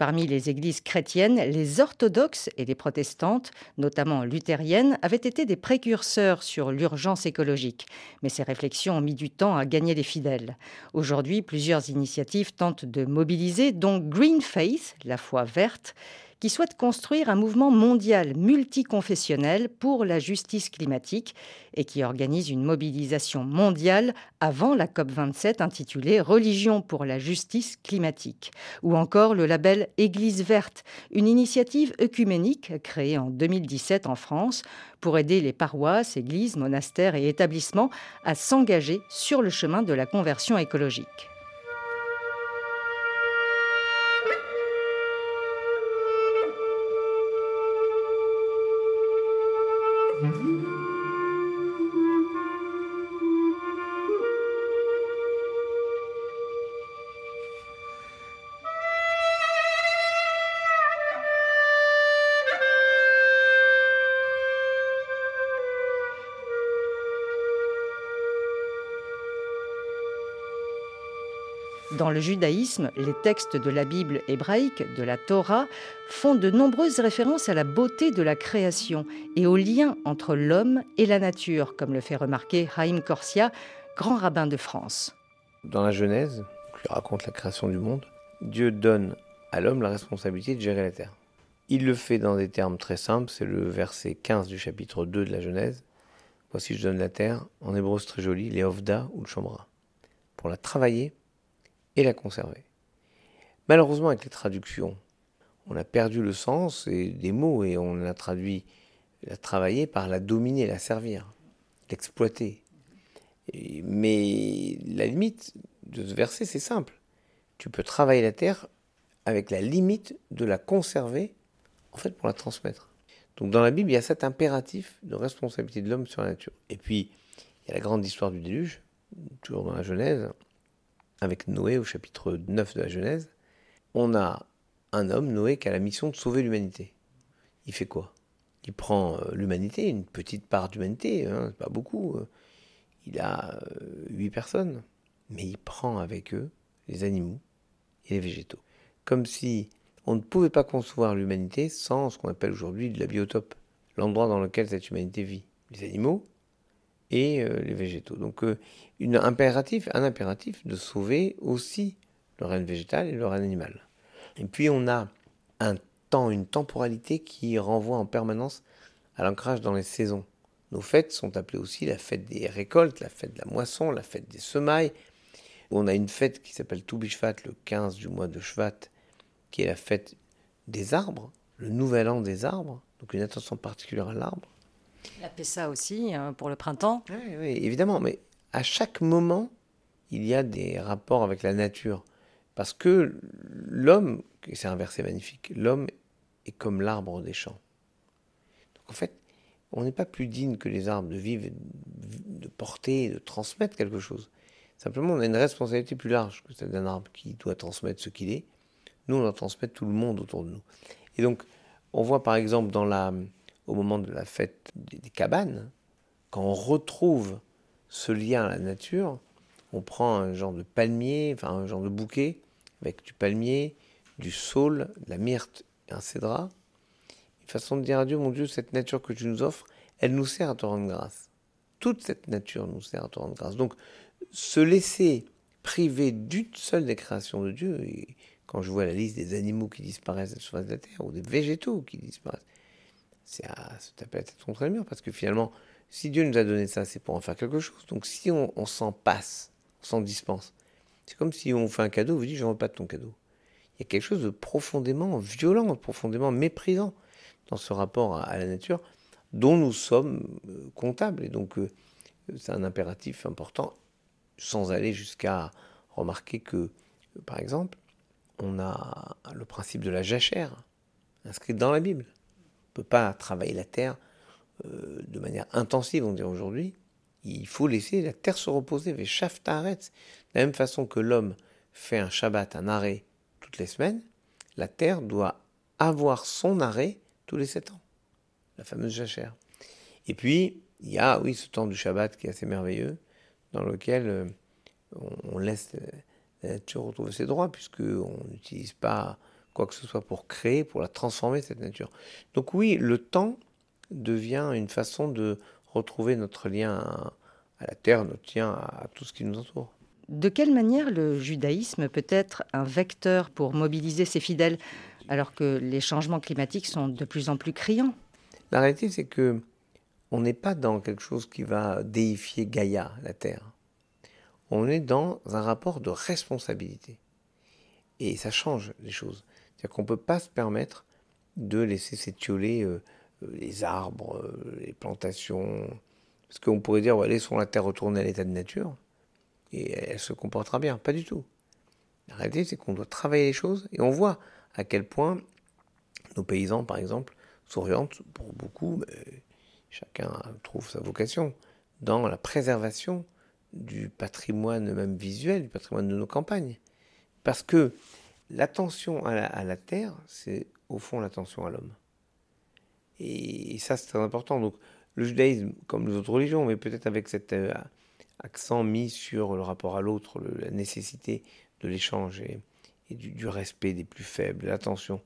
Parmi les églises chrétiennes, les orthodoxes et les protestantes, notamment luthériennes, avaient été des précurseurs sur l'urgence écologique. Mais ces réflexions ont mis du temps à gagner les fidèles. Aujourd'hui, plusieurs initiatives tentent de mobiliser, dont Green Faith, la foi verte, qui souhaite construire un mouvement mondial multiconfessionnel pour la justice climatique et qui organise une mobilisation mondiale avant la COP27 intitulée Religion pour la justice climatique. Ou encore le label Église verte, une initiative œcuménique créée en 2017 en France pour aider les paroisses, églises, monastères et établissements à s'engager sur le chemin de la conversion écologique. Dans le judaïsme, les textes de la Bible hébraïque, de la Torah, font de nombreuses références à la beauté de la création et au lien entre l'homme et la nature, comme le fait remarquer Haïm Corsia, grand rabbin de France. Dans la Genèse, qui raconte la création du monde, Dieu donne à l'homme la responsabilité de gérer la terre. Il le fait dans des termes très simples, c'est le verset 15 du chapitre 2 de la Genèse. Voici je donne la terre, en hébreu très joli, les ovda ou le chambra. Pour la travailler, et la conserver. Malheureusement, avec les traductions, on a perdu le sens des mots et on a traduit la travailler par la dominer, la servir, l'exploiter. Mais la limite de ce verset, c'est simple. Tu peux travailler la terre avec la limite de la conserver, en fait, pour la transmettre. Donc dans la Bible, il y a cet impératif de responsabilité de l'homme sur la nature. Et puis, il y a la grande histoire du déluge, toujours dans la Genèse, avec Noé au chapitre 9 de la Genèse, on a un homme, Noé, qui a la mission de sauver l'humanité. Il fait quoi? Il prend euh, l'humanité, une petite part d'humanité, hein, pas beaucoup. Euh. Il a euh, huit personnes, mais il prend avec eux les animaux et les végétaux. Comme si on ne pouvait pas concevoir l'humanité sans ce qu'on appelle aujourd'hui la biotope, l'endroit dans lequel cette humanité vit. Les animaux, et euh, les végétaux. Donc euh, une impératif, un impératif de sauver aussi le règne végétal et le règne animal. Et puis on a un temps, une temporalité qui renvoie en permanence à l'ancrage dans les saisons. Nos fêtes sont appelées aussi la fête des récoltes, la fête de la moisson, la fête des semailles. On a une fête qui s'appelle Toubishvat, le 15 du mois de Shvat, qui est la fête des arbres, le nouvel an des arbres, donc une attention particulière à l'arbre. La Pessa aussi, hein, pour le printemps. Oui, oui, évidemment, mais à chaque moment, il y a des rapports avec la nature. Parce que l'homme, c'est un verset magnifique, l'homme est comme l'arbre des champs. Donc en fait, on n'est pas plus digne que les arbres de vivre, de porter, de transmettre quelque chose. Simplement, on a une responsabilité plus large que celle d'un arbre qui doit transmettre ce qu'il est. Nous, on doit transmettre tout le monde autour de nous. Et donc, on voit par exemple dans la, au moment de la fête des cabanes, quand on retrouve ce lien à la nature, on prend un genre de palmier, enfin un genre de bouquet, avec du palmier, du saule, de la myrte et un cédra. Une façon de dire à Dieu, mon Dieu, cette nature que tu nous offres, elle nous sert à te rendre grâce. Toute cette nature nous sert à te rendre grâce. Donc, se laisser priver d'une seule des créations de Dieu, quand je vois la liste des animaux qui disparaissent sur la de la terre, ou des végétaux qui disparaissent, c'est à se taper la tête contre le mur, parce que finalement, si Dieu nous a donné ça, c'est pour en faire quelque chose. Donc si on, s'en passe, on s'en dispense, c'est comme si on fait un cadeau, vous dites, je ne veux pas de ton cadeau. Il y a quelque chose de profondément violent, profondément méprisant dans ce rapport à, la nature dont nous sommes euh, comptables. Et donc, euh, c'est un impératif important, sans aller jusqu'à remarquer que, par exemple, on a le principe de la jachère inscrit dans la Bible ne peut pas travailler la terre euh, de manière intensive, on dirait aujourd'hui. Il faut laisser la terre se reposer, de la même façon que l'homme fait un Shabbat, un arrêt toutes les semaines, la Terre doit avoir son arrêt tous les sept ans, la fameuse jachère. Et puis, il y a, oui, ce temps du Shabbat qui est assez merveilleux, dans lequel euh, on laisse la nature retrouver ses droits, puisqu'on n'utilise pas quoi que ce soit pour créer, pour la transformer, cette nature. Donc oui, le temps devient une façon de retrouver notre lien à, la terre, notre lien à, tout ce qui nous entoure. De quelle manière le judaïsme peut être un vecteur pour mobiliser ses fidèles alors que les changements climatiques sont de plus en plus criants? La réalité, c'est que on n'est pas dans quelque chose qui va déifier Gaïa, la Terre. On est dans un rapport de responsabilité. Et ça change les choses. C'est-à-dire qu'on ne peut pas se permettre de laisser s'étioler euh, les arbres, euh, les plantations. Parce qu'on pourrait dire, laissons la terre retourner à l'état de nature et elle se comportera bien. Pas du tout. La réalité, c'est qu'on doit travailler les choses et on voit à quel point nos paysans, par exemple, s'orientent pour beaucoup, chacun trouve sa vocation, dans la préservation du patrimoine même visuel, du patrimoine de nos campagnes. Parce que l'attention à la terre, c'est au fond l'attention à l'homme. Et, ça, c'est très important. Donc, le judaïsme, comme les autres religions, mais peut-être avec cet euh, accent mis sur le rapport à l'autre, la nécessité de l'échange et, du, respect des plus faibles, l'attention.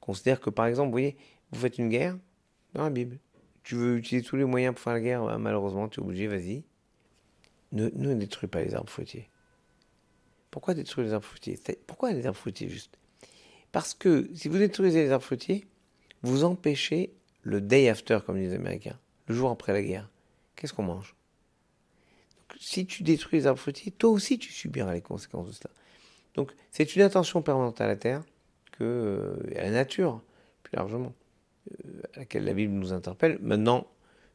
Considère que, par exemple, vous voyez, vous faites une guerre dans la Bible. Tu veux utiliser tous les moyens pour faire la guerre, bah, malheureusement, tu es obligé, vas-y. Ne, ne détruis pas les arbres fruitiers. Pourquoi détruire les arbres fruitiers Pourquoi les arbres fruitiers, juste? Parce que si vous détruisez les arbres fruitiers, vous empêchez le day after, comme disent les Américains, le jour après la guerre, qu'est-ce qu'on mange? Si tu détruis les arbres fruitiers, toi aussi tu subiras les conséquences de cela. Donc c'est une attention permanente à la terre, que, euh, à la nature, plus largement, euh, à laquelle la Bible nous interpelle. Maintenant,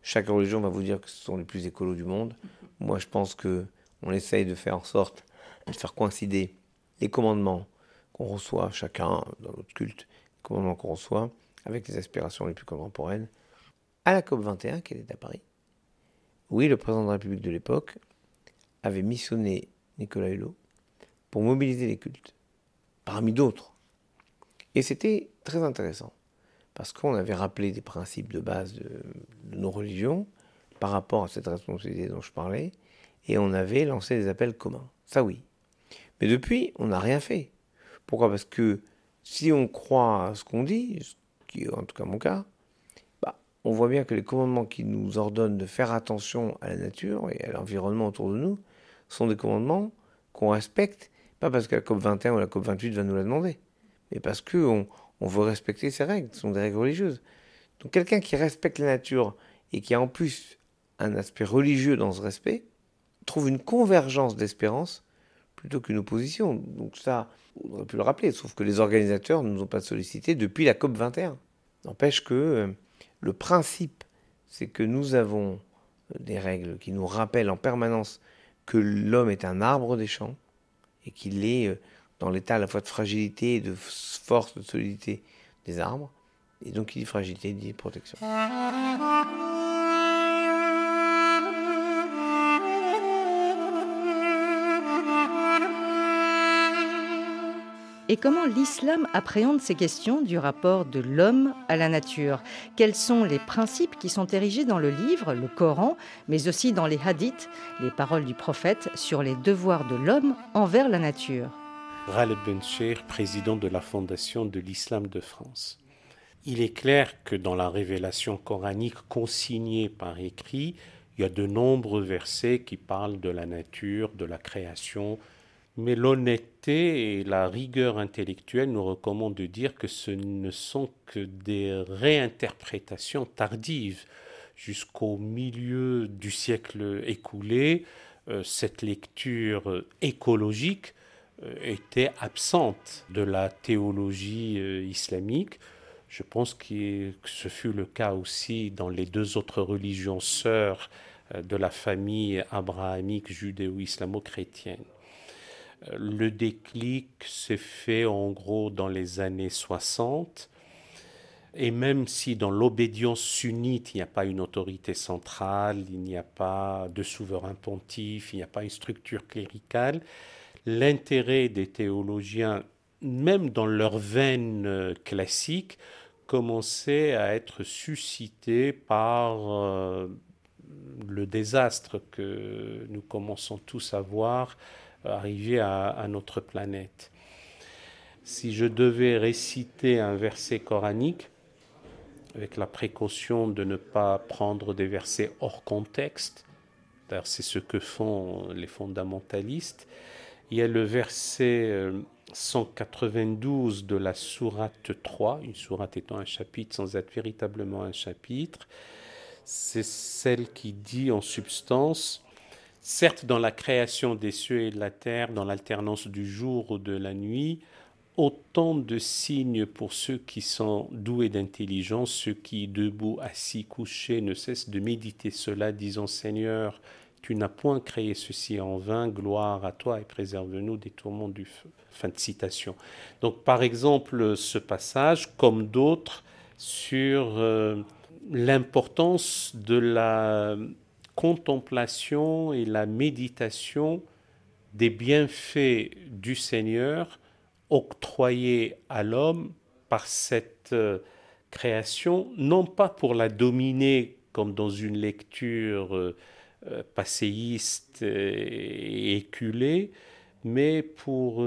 chaque religion va vous dire que ce sont les plus écolos du monde. Moi, je pense que on essaye de faire en sorte de faire coïncider les commandements qu'on reçoit chacun dans notre culte, les commandements qu'on reçoit, avec les aspirations les plus contemporaines, à la COP21 qui était à Paris. Oui, le président de la République de l'époque avait missionné Nicolas Hulot pour mobiliser les cultes, parmi d'autres. Et c'était très intéressant, parce qu'on avait rappelé des principes de base de, de, nos religions par rapport à cette responsabilité dont je parlais, et on avait lancé des appels communs. Ça oui. Mais depuis, on n'a rien fait. Pourquoi? Parce que si on croit à ce qu'on dit, qui est en tout cas mon cas, bah, on voit bien que les commandements qui nous ordonnent de faire attention à la nature et à l'environnement autour de nous sont des commandements qu'on respecte, pas parce que la COP 21 ou la COP 28 va nous la demander, mais parce qu'on on veut respecter ces règles, ce sont des règles religieuses. Donc quelqu'un qui respecte la nature et qui a en plus un aspect religieux dans ce respect, trouve une convergence d'espérance plutôt qu'une opposition. Donc ça, on aurait pu le rappeler, sauf que les organisateurs ne nous ont pas sollicité depuis la COP 21. N'empêche que euh, le principe, c'est que nous avons euh, des règles qui nous rappellent en permanence que l'homme est un arbre des champs et qu'il est euh, dans l'état à la fois de fragilité et de force, de solidité des arbres. Et donc il dit fragilité, il dit protection. Et comment l'islam appréhende ces questions du rapport de l'homme à la nature? Quels sont les principes qui sont érigés dans le livre, le Coran, mais aussi dans les hadiths, les paroles du prophète sur les devoirs de l'homme envers la nature? Ghaleb Bencher, président de la Fondation de l'Islam de France. Il est clair que dans la révélation coranique consignée par écrit, il y a de nombreux versets qui parlent de la nature, de la création, mais l'honnêteté et la rigueur intellectuelle nous recommandent de dire que ce ne sont que des réinterprétations tardives. Jusqu'au milieu du siècle écoulé, euh, cette lecture écologique euh, était absente de la théologie euh, islamique. Je pense que ce fut le cas aussi dans les deux autres religions sœurs de la famille abrahamique judéo-islamo-chrétienne. Le déclic s'est fait en gros dans les années 60. Et même si dans l'obédience sunnite, il n'y a pas une autorité centrale, il n'y a pas de souverain pontife, il n'y a pas une structure cléricale, l'intérêt des théologiens même dans leur veine euh, classique, commençaient à être suscités par euh, le désastre que nous commençons tous à voir arriver à, notre planète. Si je devais réciter un verset coranique, avec la précaution de ne pas prendre des versets hors contexte, c'est ce que font les fondamentalistes, il y a le verset 192 euh, de la sourate 3, une sourate étant un chapitre sans être véritablement un chapitre, c'est celle qui dit en substance, certes dans la création des cieux et de la terre, dans l'alternance du jour ou de la nuit, autant de signes pour ceux qui sont doués d'intelligence, ceux qui, debout, assis, couchés, ne cessent de méditer cela, disant Seigneur, tu n'as point créé ceci en vain, gloire à toi et préserve-nous des tourments du feu. Fin de citation. Donc par exemple ce passage, comme d'autres, sur euh, l'importance de la contemplation et la méditation des bienfaits du Seigneur octroyés à l'homme par cette euh, création, non pas pour la dominer comme dans une lecture euh, euh, passéiste et éculé, mais pour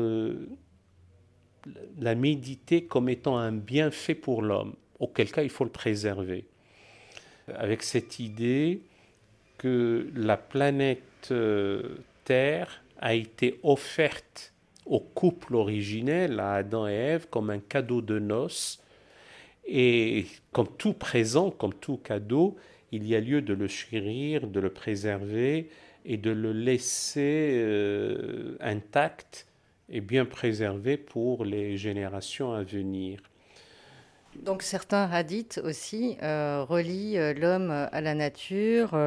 la méditer comme étant un bienfait pour l'homme, auquel cas il faut le préserver. Avec cette idée que la planète euh, Terre a été offerte au couple originel, à Adam et Ève, comme un cadeau de noces, et comme tout présent, comme tout cadeau, il y a lieu de le chérir, de le préserver et de le laisser euh, intact et bien préservé pour les générations à venir. Donc certains hadiths aussi euh, relient euh, l'homme à la nature,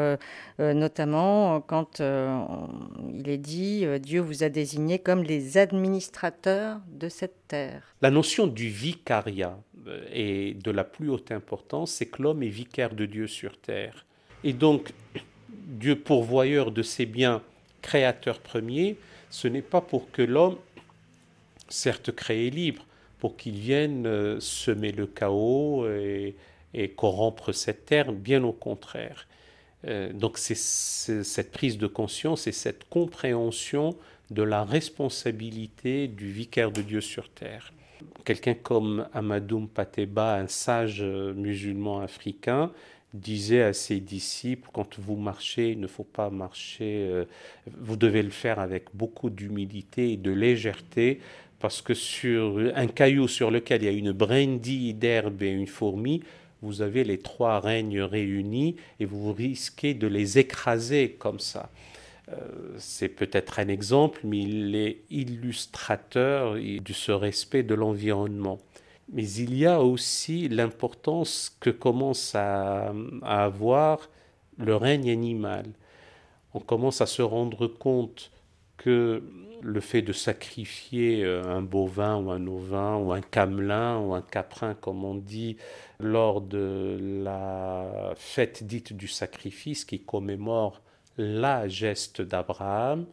notamment quand il est dit Dieu vous a désigné comme les administrateurs de cette terre. La notion du vicariat, et de la plus haute importance, c'est que l'homme est vicaire de Dieu sur terre. Et donc, Dieu pourvoyeur de ses biens, créateur premier, ce n'est pas pour que l'homme, certes créé libre, pour qu'il vienne euh, semer le chaos et, corrompre cette terre, bien au contraire. Euh, donc c'est cette prise de conscience et cette compréhension de la responsabilité du vicaire de Dieu sur terre. Quelqu'un comme Amadoum Pateba, un sage euh, musulman africain, disait à ses disciples, quand vous marchez, il ne faut pas marcher, vous devez le faire avec beaucoup d'humilité et de légèreté, parce que sur un caillou sur lequel il y a une brindille d'herbe et une fourmi, vous avez les trois règnes réunis et vous risquez de les écraser comme ça. Euh, c'est peut-être un exemple, mais il est illustrateur de ce respect de l'environnement. Mais il y a aussi l'importance que commence à, avoir le règne animal. On commence à se rendre compte que le fait de sacrifier euh, un bovin ou un ovin ou un camelin ou un caprin, comme on dit, lors de la fête dite du sacrifice qui commémore la geste d'Abraham,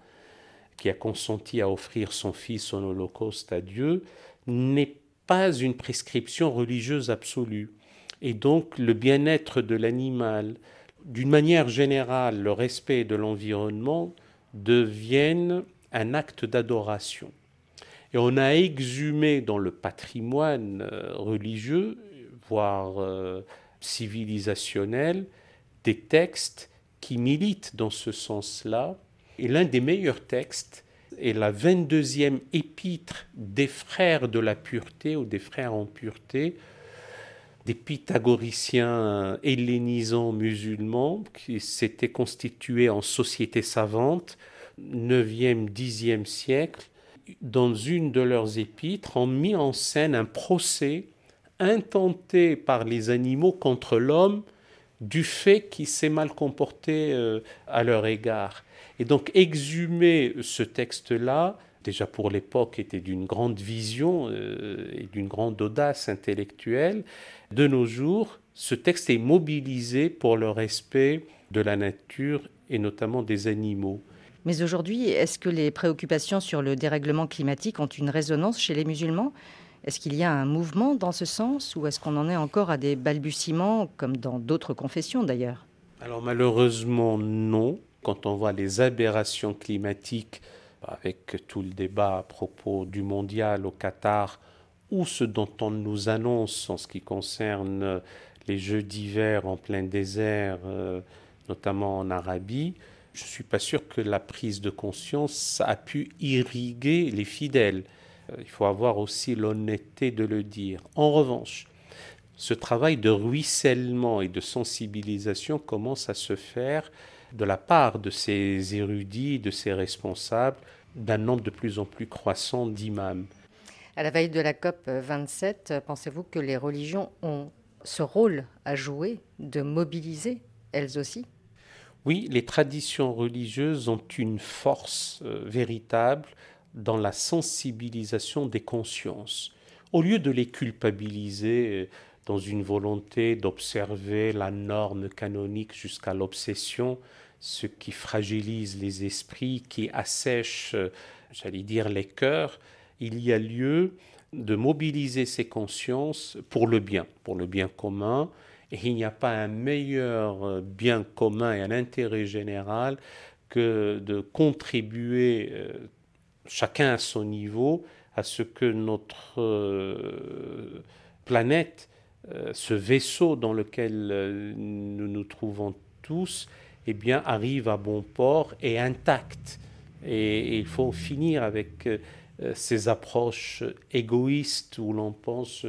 qui a consenti à offrir son fils en holocauste à Dieu, n'est pas une prescription religieuse absolue. Et donc le bien-être de l'animal, d'une manière générale, le respect de l'environnement deviennent un acte d'adoration. Et on a exhumé dans le patrimoine euh, religieux, voire euh, civilisationnel, des textes qui milite dans ce sens-là. Et l'un des meilleurs textes est la 22e épître des frères de la pureté ou des frères en pureté, des pythagoriciens hellénisants musulmans qui s'étaient constitués en société savante, 9e, 10e siècle. Dans une de leurs épîtres, ont mis en scène un procès intenté par les animaux contre l'homme du fait qu'il s'est mal comporté euh, à leur égard. Et donc exhumer ce texte-là, déjà pour l'époque, était d'une grande vision euh, et d'une grande audace intellectuelle. De nos jours, ce texte est mobilisé pour le respect de la nature et notamment des animaux. Mais aujourd'hui, est-ce que les préoccupations sur le dérèglement climatique ont une résonance chez les musulmans? Est-ce qu'il y a un mouvement dans ce sens ou est-ce qu'on en est encore à des balbutiements comme dans d'autres confessions d'ailleurs? Alors malheureusement non. Quand on voit les aberrations climatiques avec tout le débat à propos du mondial au Qatar ou ce dont on nous annonce en ce qui concerne les Jeux d'hiver en plein désert, euh, notamment en Arabie, je ne suis pas sûr que la prise de conscience a pu irriguer les fidèles. Euh, il faut avoir aussi l'honnêteté de le dire. En revanche, ce travail de ruissellement et de sensibilisation commence à se faire de la part de ces érudits, de ces responsables, d'un nombre de plus en plus croissant d'imams. À la veille de la COP 27, pensez-vous que les religions ont ce rôle à jouer de mobiliser elles aussi? Oui, les traditions religieuses ont une force euh, véritable dans la sensibilisation des consciences. Au lieu de les culpabiliser euh, dans une volonté d'observer la norme canonique jusqu'à l'obsession, ce qui fragilise les esprits, qui assèche, euh, j'allais dire, les cœurs, il y a lieu de mobiliser ces consciences pour le bien, pour le bien commun. Et il n'y a pas un meilleur euh, bien commun et un intérêt général que de contribuer euh, chacun à son niveau à ce que notre euh, planète, ce vaisseau dans lequel nous nous trouvons tous, eh bien, arrive à bon port et intact. Et, il faut finir avec ces approches égoïstes où l'on pense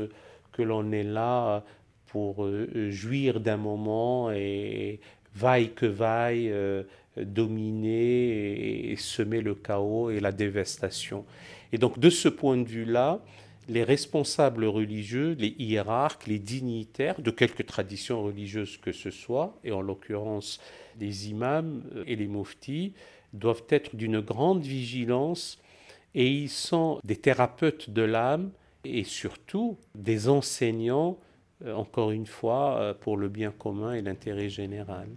que l'on est là pour euh, jouir d'un moment et vaille que vaille euh, dominer et semer le chaos et la dévastation. Et donc de ce point de vue-là, les responsables religieux, les hiérarques, les dignitaires de quelque tradition religieuse que ce soit, et en l'occurrence les imams et les muftis, doivent être d'une grande vigilance et ils sont des thérapeutes de l'âme et surtout des enseignants, euh, encore une fois, euh, pour le bien commun et l'intérêt général.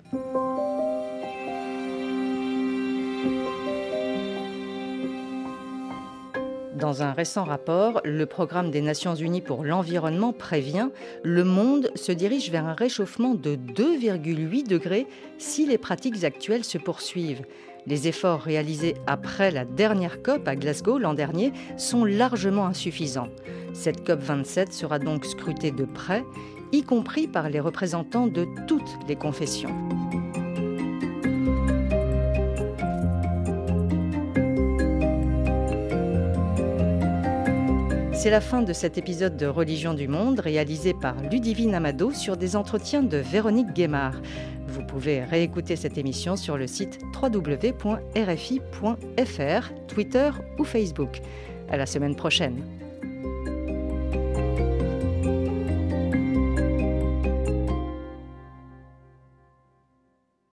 Dans un récent rapport, le programme des Nations Unies pour l'environnement prévient le monde se dirige vers un réchauffement de 2,8 degrés si les pratiques actuelles se poursuivent. Les efforts réalisés après la dernière COP à Glasgow l'an dernier sont largement insuffisants. Cette COP 27 sera donc scrutée de près, y compris par les représentants de toutes les confessions. C'est la fin de cet épisode de Religion du Monde réalisé par Ludivine Amado sur des entretiens de Véronique Guémard. Vous pouvez réécouter cette émission sur le site www.rfi.fr, Twitter ou Facebook. À la semaine prochaine.